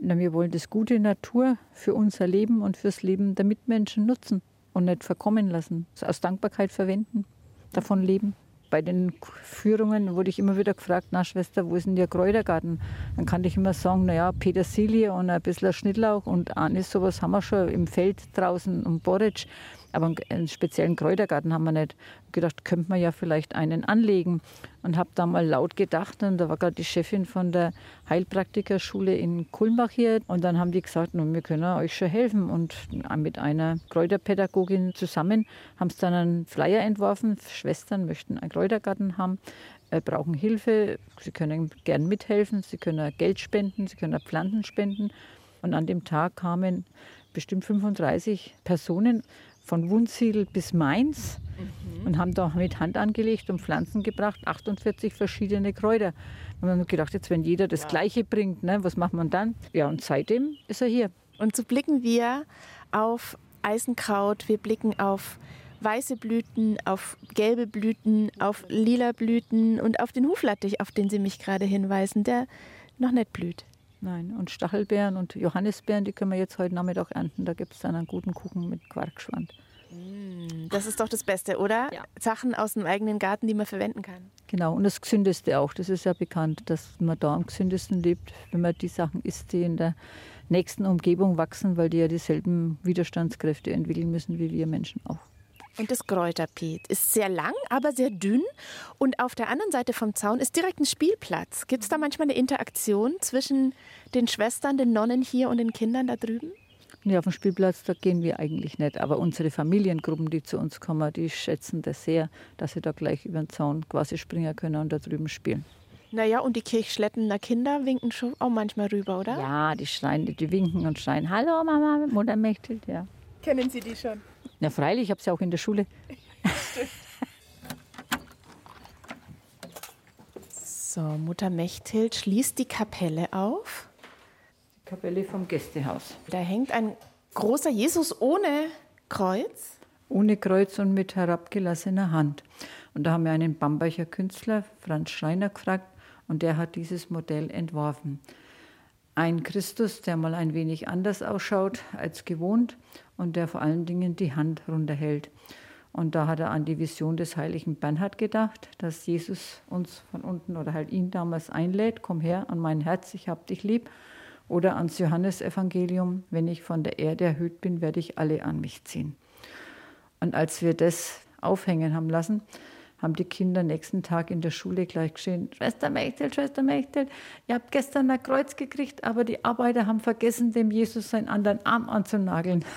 Na, wir wollen das gute Natur für unser Leben und fürs Leben der Mitmenschen nutzen und nicht verkommen lassen. Aus Dankbarkeit verwenden, davon leben. Bei den Führungen wurde ich immer wieder gefragt, na Schwester, wo ist denn der Kräutergarten? Dann kann ich immer sagen, naja, Petersilie und ein bisschen Schnittlauch und Anis, sowas haben wir schon im Feld draußen und Boric. Aber einen speziellen Kräutergarten haben wir nicht. Ich gedacht, könnte man ja vielleicht einen anlegen. Und habe da mal laut gedacht. Und da war gerade die Chefin von der Heilpraktikerschule in Kulmbach hier. Und dann haben die gesagt, nun, wir können euch schon helfen. Und mit einer Kräuterpädagogin zusammen haben sie dann einen Flyer entworfen. Schwestern möchten einen Kräutergarten haben äh, brauchen Hilfe. Sie können gern mithelfen, Sie können Geld spenden, Sie können Pflanzen spenden. Und an dem Tag kamen bestimmt 35 Personen von Wunsiedel bis Mainz mhm. und haben da mit Hand angelegt und Pflanzen gebracht, 48 verschiedene Kräuter. Und wir haben gedacht, jetzt wenn jeder das ja. Gleiche bringt, ne, was macht man dann? Ja, und seitdem ist er hier. Und so blicken wir auf Eisenkraut, wir blicken auf weiße Blüten, auf gelbe Blüten, auf lila Blüten und auf den Huflattich, auf den Sie mich gerade hinweisen, der noch nicht blüht. Nein, und Stachelbeeren und Johannisbeeren, die können wir jetzt heute Nachmittag ernten. Da gibt es dann einen guten Kuchen mit Quarkschwand. Mm, das ist doch das Beste, oder? Ja. Sachen aus dem eigenen Garten, die man verwenden kann. Genau, und das Gesündeste auch. Das ist ja bekannt, dass man da am gesündesten lebt, wenn man die Sachen isst, die in der nächsten Umgebung wachsen, weil die ja dieselben Widerstandskräfte entwickeln müssen wie wir Menschen auch. Und das Kräuterbeet ist sehr lang, aber sehr dünn. Und auf der anderen Seite vom Zaun ist direkt ein Spielplatz. Gibt es da manchmal eine Interaktion zwischen den Schwestern, den Nonnen hier und den Kindern da drüben? Nee, auf dem Spielplatz, da gehen wir eigentlich nicht. Aber unsere Familiengruppen, die zu uns kommen, die schätzen das sehr, dass sie da gleich über den Zaun quasi springen können und da drüben spielen. Naja, und die Kirchschlettener Kinder winken schon auch manchmal rüber, oder? Ja, die schreien, die winken und schreien, hallo Mama, Mutter Mechthild, ja. Kennen Sie die schon? Ja, freilich, ich habe sie auch in der Schule. so, Mutter Mechthild schließt die Kapelle auf. Die Kapelle vom Gästehaus. Da hängt ein großer Jesus ohne Kreuz. Ohne Kreuz und mit herabgelassener Hand. Und da haben wir einen Bamberger Künstler, Franz Schreiner, gefragt und der hat dieses Modell entworfen ein Christus, der mal ein wenig anders ausschaut als gewohnt und der vor allen Dingen die Hand runterhält. Und da hat er an die Vision des heiligen Bernhard gedacht, dass Jesus uns von unten oder halt ihn damals einlädt, komm her an mein Herz, ich hab dich lieb. Oder ans Johannesevangelium, wenn ich von der Erde erhöht bin, werde ich alle an mich ziehen. Und als wir das aufhängen haben lassen, haben die Kinder nächsten Tag in der Schule gleich geschrien, Schwester Mechtel, Schwester Mechtel, ihr habt gestern ein Kreuz gekriegt, aber die Arbeiter haben vergessen, dem Jesus seinen anderen Arm anzunageln.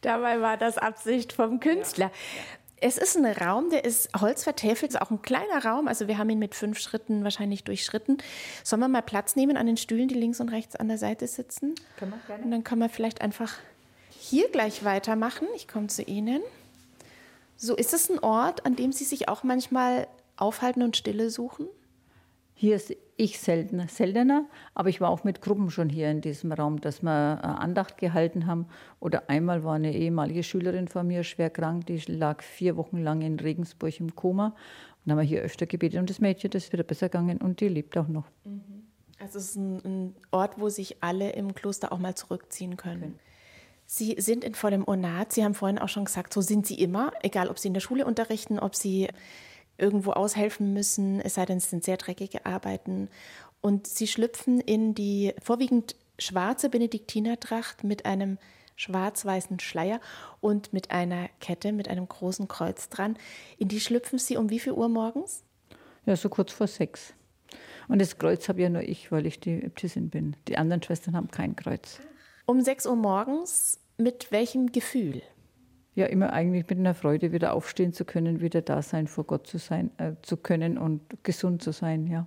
Dabei war das Absicht vom Künstler. Ja. Es ist ein Raum, der ist holzvertäfelt, ist auch ein kleiner Raum. Also wir haben ihn mit fünf Schritten wahrscheinlich durchschritten. Sollen wir mal Platz nehmen an den Stühlen, die links und rechts an der Seite sitzen? Können wir gerne. Und dann können wir vielleicht einfach hier gleich weitermachen. Ich komme zu Ihnen. So, ist es ein Ort, an dem Sie sich auch manchmal aufhalten und Stille suchen? Hier ist ich seltener, seltener, aber ich war auch mit Gruppen schon hier in diesem Raum, dass wir Andacht gehalten haben. Oder einmal war eine ehemalige Schülerin von mir schwer krank, die lag vier Wochen lang in Regensburg im Koma. Und dann haben wir hier öfter gebetet und das Mädchen, das ist wieder besser gegangen und die lebt auch noch. Mhm. Also es ist ein, Ort, wo sich alle im Kloster auch mal zurückziehen können. Sie sind in vollem Ornat. Sie haben vorhin auch schon gesagt, so sind Sie immer, egal ob Sie in der Schule unterrichten, ob Sie irgendwo aushelfen müssen, es sei denn, es sind sehr dreckige Arbeiten. Und sie schlüpfen in die vorwiegend schwarze Benediktinertracht mit einem schwarz-weißen Schleier und mit einer Kette mit einem großen Kreuz dran. In die schlüpfen sie um wie viel Uhr morgens? Ja, so kurz vor sechs. Und das Kreuz habe ja nur ich, weil ich die Äbtissin bin. Die anderen Schwestern haben kein Kreuz. Um sechs Uhr morgens, mit welchem Gefühl? ja immer eigentlich mit einer Freude wieder aufstehen zu können, wieder da sein, vor Gott zu sein, äh, zu können und gesund zu sein, ja.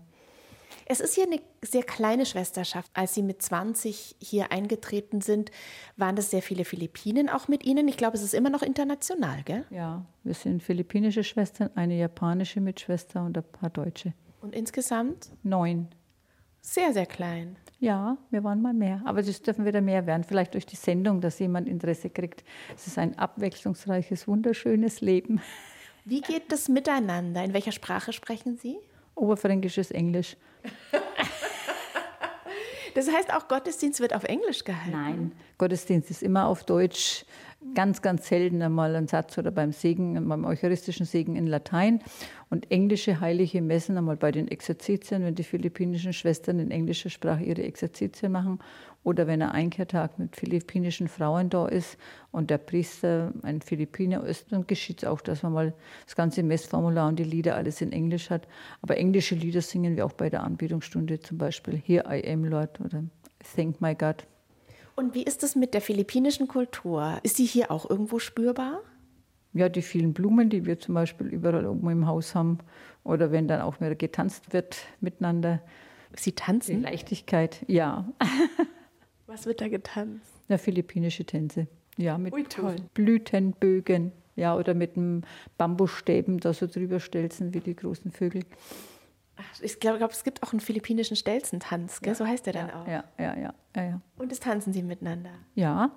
Es ist hier eine sehr kleine Schwesterschaft. Als Sie mit 20 hier eingetreten sind, waren das sehr viele Philippinen auch mit Ihnen. Ich glaube, es ist immer noch international, gell? Ja, wir sind philippinische Schwestern, eine japanische Mitschwester und ein paar Deutsche. Und insgesamt? Neun. Sehr, sehr klein. Ja, wir waren mal mehr. Aber es dürfen wieder mehr werden. Vielleicht durch die Sendung, dass jemand Interesse kriegt. Es ist ein abwechslungsreiches, wunderschönes Leben. Wie geht das miteinander? In welcher Sprache sprechen Sie? Oberfränkisches Englisch. Das heißt, auch Gottesdienst wird auf Englisch gehalten? Nein, Gottesdienst ist immer auf Deutsch ganz, ganz selten einmal ein Satz oder beim Segen, beim eucharistischen Segen in Latein und englische heilige Messen einmal bei den Exerzitien, wenn die philippinischen Schwestern in englischer Sprache ihre Exerzitien machen oder wenn ein Einkehrtag mit philippinischen Frauen da ist und der Priester ein Philippiner ist, dann geschieht es auch, dass man mal das ganze Messformular und die Lieder alles in Englisch hat. Aber englische Lieder singen wir auch bei der Anbetungsstunde, zum Beispiel Here I Am Lord oder Thank My God. Und wie ist es mit der philippinischen Kultur? Ist sie hier auch irgendwo spürbar? Ja, die vielen Blumen, die wir zum Beispiel überall oben im Haus haben. Oder wenn dann auch mehr getanzt wird miteinander. Sie tanzen? Die Leichtigkeit, ja. Was wird da getanzt? Ja, philippinische Tänze. Ja, mit Ui. Blütenbögen. Ja, oder mit einem Bambusstäben da so drüber stelzen wie die großen Vögel. Ich glaube, glaub, es gibt auch einen philippinischen Stelzentanz, gell? Ja, so heißt der dann ja, auch. Ja, ja, ja, ja. Und das tanzen Sie miteinander? Ja,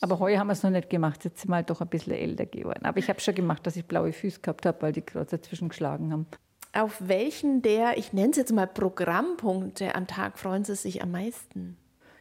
aber heuer haben wir es noch nicht gemacht. Jetzt sind wir halt doch ein bisschen älter geworden. Aber ich habe schon gemacht, dass ich blaue Füße gehabt habe, weil die gerade dazwischen geschlagen haben. Auf welchen der, ich nenne es jetzt mal Programmpunkte am Tag, freuen Sie sich am meisten?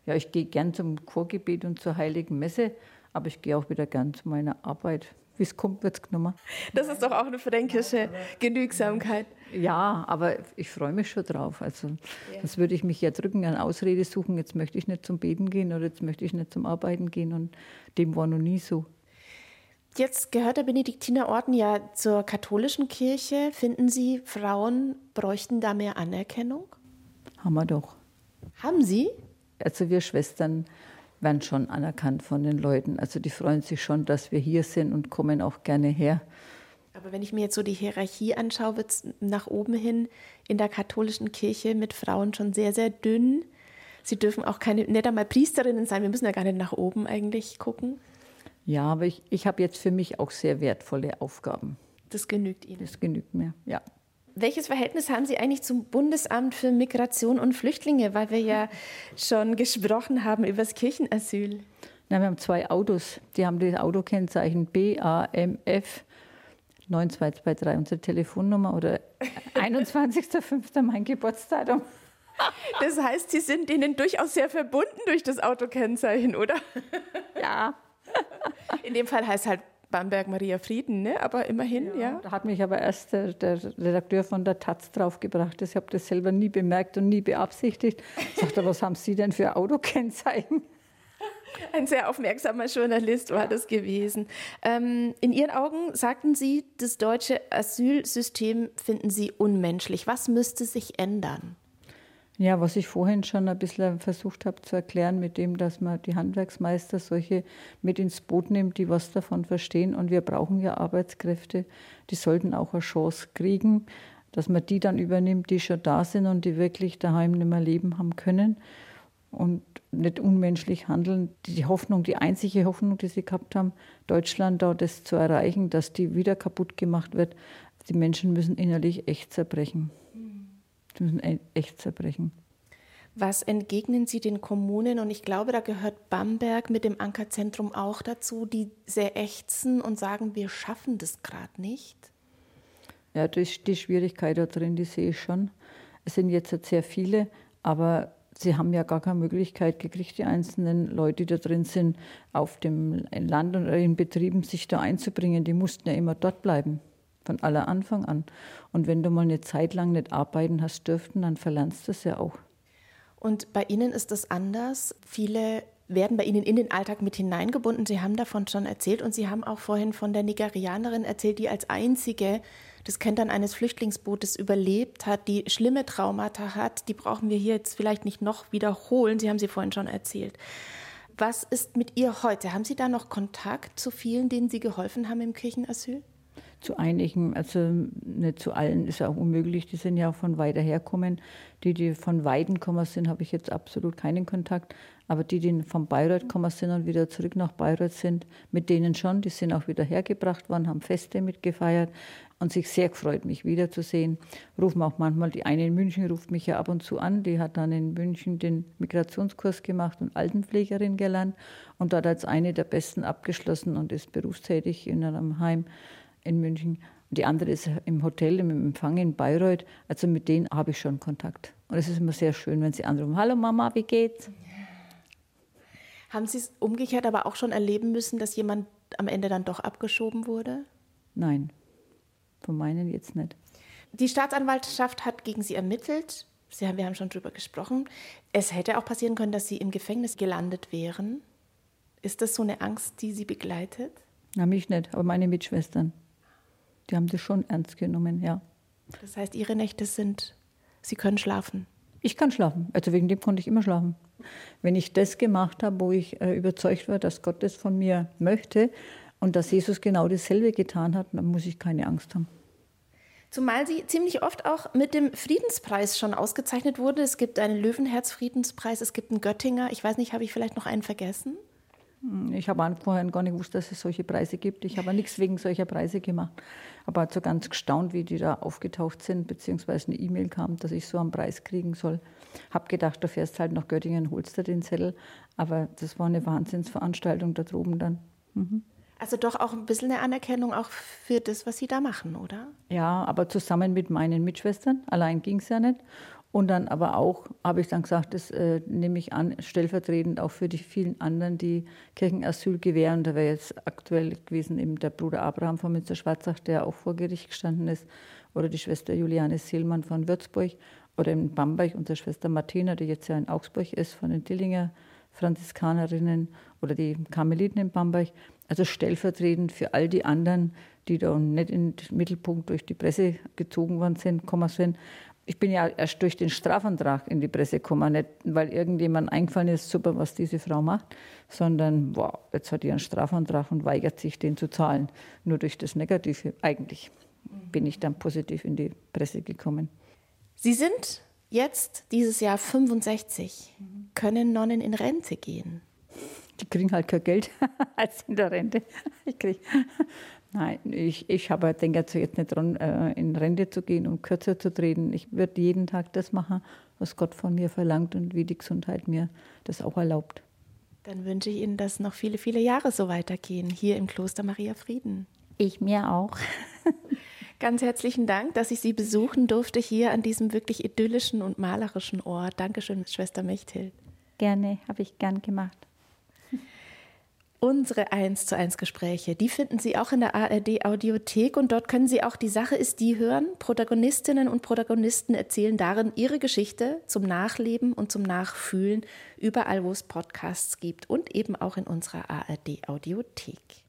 Ja, ich gehe gern zum Chorgebet und zur Heiligen Messe, aber ich gehe auch wieder gern zu meiner Arbeit. Wie es kommt, wird es genommen. Das ist doch auch eine fränkische Genügsamkeit. Ja, aber ich freue mich schon drauf. Also, ja. das würde ich mich ja drücken, eine Ausrede suchen. Jetzt möchte ich nicht zum Beten gehen oder jetzt möchte ich nicht zum Arbeiten gehen. Und dem war noch nie so. Jetzt gehört der Benediktinerorden ja zur katholischen Kirche. Finden Sie, Frauen bräuchten da mehr Anerkennung? Haben wir doch. Haben Sie? Also wir Schwestern werden schon anerkannt von den Leuten. Also die freuen sich schon, dass wir hier sind und kommen auch gerne her. Aber wenn ich mir jetzt so die Hierarchie anschaue, wird es nach oben hin in der katholischen Kirche mit Frauen schon sehr, sehr dünn. Sie dürfen auch keine, nicht einmal Priesterinnen sein. Wir müssen ja gar nicht nach oben eigentlich gucken. Ja, aber ich, ich habe jetzt für mich auch sehr wertvolle Aufgaben. Das genügt Ihnen. Das genügt mir, ja. Welches Verhältnis haben Sie eigentlich zum Bundesamt für Migration und Flüchtlinge, weil wir ja schon gesprochen haben über das Kirchenasyl? Na, wir haben zwei Autos. Die haben das Autokennzeichen BAMF 9223, unsere Telefonnummer oder 21.05. mein Geburtsdatum. Das heißt, Sie sind ihnen durchaus sehr verbunden durch das Autokennzeichen, oder? Ja. In dem Fall heißt halt Bamberg Maria Frieden, ne? aber immerhin, ja, ja. Da hat mich aber erst der, der Redakteur von der Taz draufgebracht. Ich habe das selber nie bemerkt und nie beabsichtigt. Ich sagte, was haben Sie denn für Autokennzeichen? Ein sehr aufmerksamer Journalist war das gewesen. Ähm, in Ihren Augen sagten Sie, das deutsche Asylsystem finden Sie unmenschlich. Was müsste sich ändern? Ja, was ich vorhin schon ein bisschen versucht habe zu erklären, mit dem, dass man die Handwerksmeister solche mit ins Boot nimmt, die was davon verstehen. Und wir brauchen ja Arbeitskräfte, die sollten auch eine Chance kriegen, dass man die dann übernimmt, die schon da sind und die wirklich daheim nicht mehr leben haben können. Und nicht unmenschlich handeln. Die Hoffnung, die einzige Hoffnung, die sie gehabt haben, Deutschland da das zu erreichen, dass die wieder kaputt gemacht wird. Die Menschen müssen innerlich echt zerbrechen. Sie müssen e-, echt zerbrechen. Was entgegnen Sie den Kommunen? Und ich glaube, da gehört Bamberg mit dem Ankerzentrum auch dazu, die sehr ächzen und sagen, wir schaffen das gerade nicht. Ja, das, die Schwierigkeit da drin, die sehe ich schon. Es sind jetzt sehr viele, aber sie haben ja gar keine Möglichkeit gekriegt, die einzelnen Leute, die da drin sind, auf dem Land und in Betrieben sich da einzubringen. Die mussten ja immer dort bleiben, von aller Anfang an. Und wenn du mal eine Zeit lang nicht arbeiten hast dürften, dann verlernst du es ja auch. Und bei Ihnen ist es anders. Viele werden bei Ihnen in den Alltag mit hineingebunden. Sie haben davon schon erzählt und Sie haben auch vorhin von der Nigerianerin erzählt, die als einzige das Kentern eines Flüchtlingsbootes überlebt hat, die schlimme Traumata hat. Die brauchen wir hier jetzt vielleicht nicht noch wiederholen. Sie haben sie vorhin schon erzählt. Was ist mit ihr heute? Haben Sie da noch Kontakt zu vielen, denen Sie geholfen haben im Kirchenasyl? Zu einigen, also nicht zu allen ist auch unmöglich, die sind ja auch von weiter herkommen. Die, die von Weiden kommen sind, habe ich jetzt absolut keinen Kontakt. Aber die, die von Bayreuth kommen sind und wieder zurück nach Bayreuth sind, mit denen schon, die sind auch wieder hergebracht worden, haben Feste mitgefeiert und sich sehr gefreut, mich wiederzusehen. Rufen auch manchmal, die eine in München ruft mich ja ab und zu an, die hat dann in München den Migrationskurs gemacht und Altenpflegerin gelernt und dort als eine der Besten abgeschlossen und ist berufstätig in einem Heim in München. Und die andere ist im Hotel, im Empfang in Bayreuth. Also mit denen habe ich schon Kontakt. Und es ist immer sehr schön, wenn sie anrufen, hallo Mama, wie geht's? Haben Sie es umgekehrt aber auch schon erleben müssen, dass jemand am Ende dann doch abgeschoben wurde? Nein, von meinen jetzt nicht. Die Staatsanwaltschaft hat gegen Sie ermittelt. Sie haben, wir haben schon darüber gesprochen. Es hätte auch passieren können, dass Sie im Gefängnis gelandet wären. Ist das so eine Angst, die Sie begleitet? Na, mich nicht, aber meine Mitschwestern. Die haben das schon ernst genommen, ja. Das heißt, Ihre Nächte sind, Sie können schlafen? Ich kann schlafen. Also wegen dem konnte ich immer schlafen. Wenn ich das gemacht habe, wo ich äh, überzeugt war, dass Gott das von mir möchte und dass Jesus genau dasselbe getan hat, dann muss ich keine Angst haben. Zumal sie ziemlich oft auch mit dem Friedenspreis schon ausgezeichnet wurde. Es gibt einen Löwenherz-Friedenspreis, es gibt einen Göttinger. Ich weiß nicht, habe ich vielleicht noch einen vergessen? Hm, ich habe vorher gar nicht gewusst, dass es solche Preise gibt. Ich habe nichts wegen solcher Preise gemacht. Aber so ganz gestaunt, wie die da aufgetaucht sind, beziehungsweise eine E-Mail kam, dass ich so einen Preis kriegen soll. Habe gedacht, du fährst halt nach Göttingen, holst dir den Zettel. Aber das war eine Wahnsinnsveranstaltung da droben dann. Mhm. Also doch auch ein bisschen eine Anerkennung auch für das, was Sie da machen, oder? Ja, aber zusammen mit meinen Mitschwestern. Allein ging es ja nicht. Und dann aber auch, habe ich dann gesagt, das äh, nehme ich an, stellvertretend auch für die vielen anderen, die Kirchenasyl gewähren. Da wäre jetzt aktuell gewesen eben der Bruder Abraham von Münster-Schwarzach, der auch vor Gericht gestanden ist, oder die Schwester Juliane Seelmann von Würzburg, oder in Bamberg unsere Schwester Martina, die jetzt ja in Augsburg ist, von den Dillinger Franziskanerinnen oder die Karmeliten in Bamberg. Also stellvertretend für all die anderen, die da nicht in den Mittelpunkt durch die Presse gezogen worden sind, kommen sind ich bin ja erst durch den Strafantrag in die Presse gekommen, nicht weil irgendjemand eingefallen ist, super, was diese Frau macht, sondern wow, jetzt hat die einen Strafantrag und weigert sich, den zu zahlen. Nur durch das Negative eigentlich bin ich dann positiv in die Presse gekommen. Sie sind jetzt dieses Jahr 65, können Nonnen in Rente gehen. Die kriegen halt kein Geld als in der Rente. Ich kriege Nein, ich, ich habe, denke jetzt nicht dran, äh, in Rente zu gehen und kürzer zu treten. Ich würde jeden Tag das machen, was Gott von mir verlangt und wie die Gesundheit mir das auch erlaubt. Dann wünsche ich Ihnen, dass noch viele, viele Jahre so weitergehen, hier im Kloster Maria Frieden. Ich mir auch. Ganz herzlichen Dank, dass ich Sie besuchen durfte hier an diesem wirklich idyllischen und malerischen Ort. Dankeschön, Schwester Mechthild. Gerne, habe ich gern gemacht. Unsere 1 zu 1 Gespräche, die finden Sie auch in der ARD Audiothek und dort können Sie auch die Sache ist die hören. Protagonistinnen und Protagonisten erzählen darin ihre Geschichte zum Nachleben und zum Nachfühlen überall, wo es Podcasts gibt und eben auch in unserer ARD Audiothek.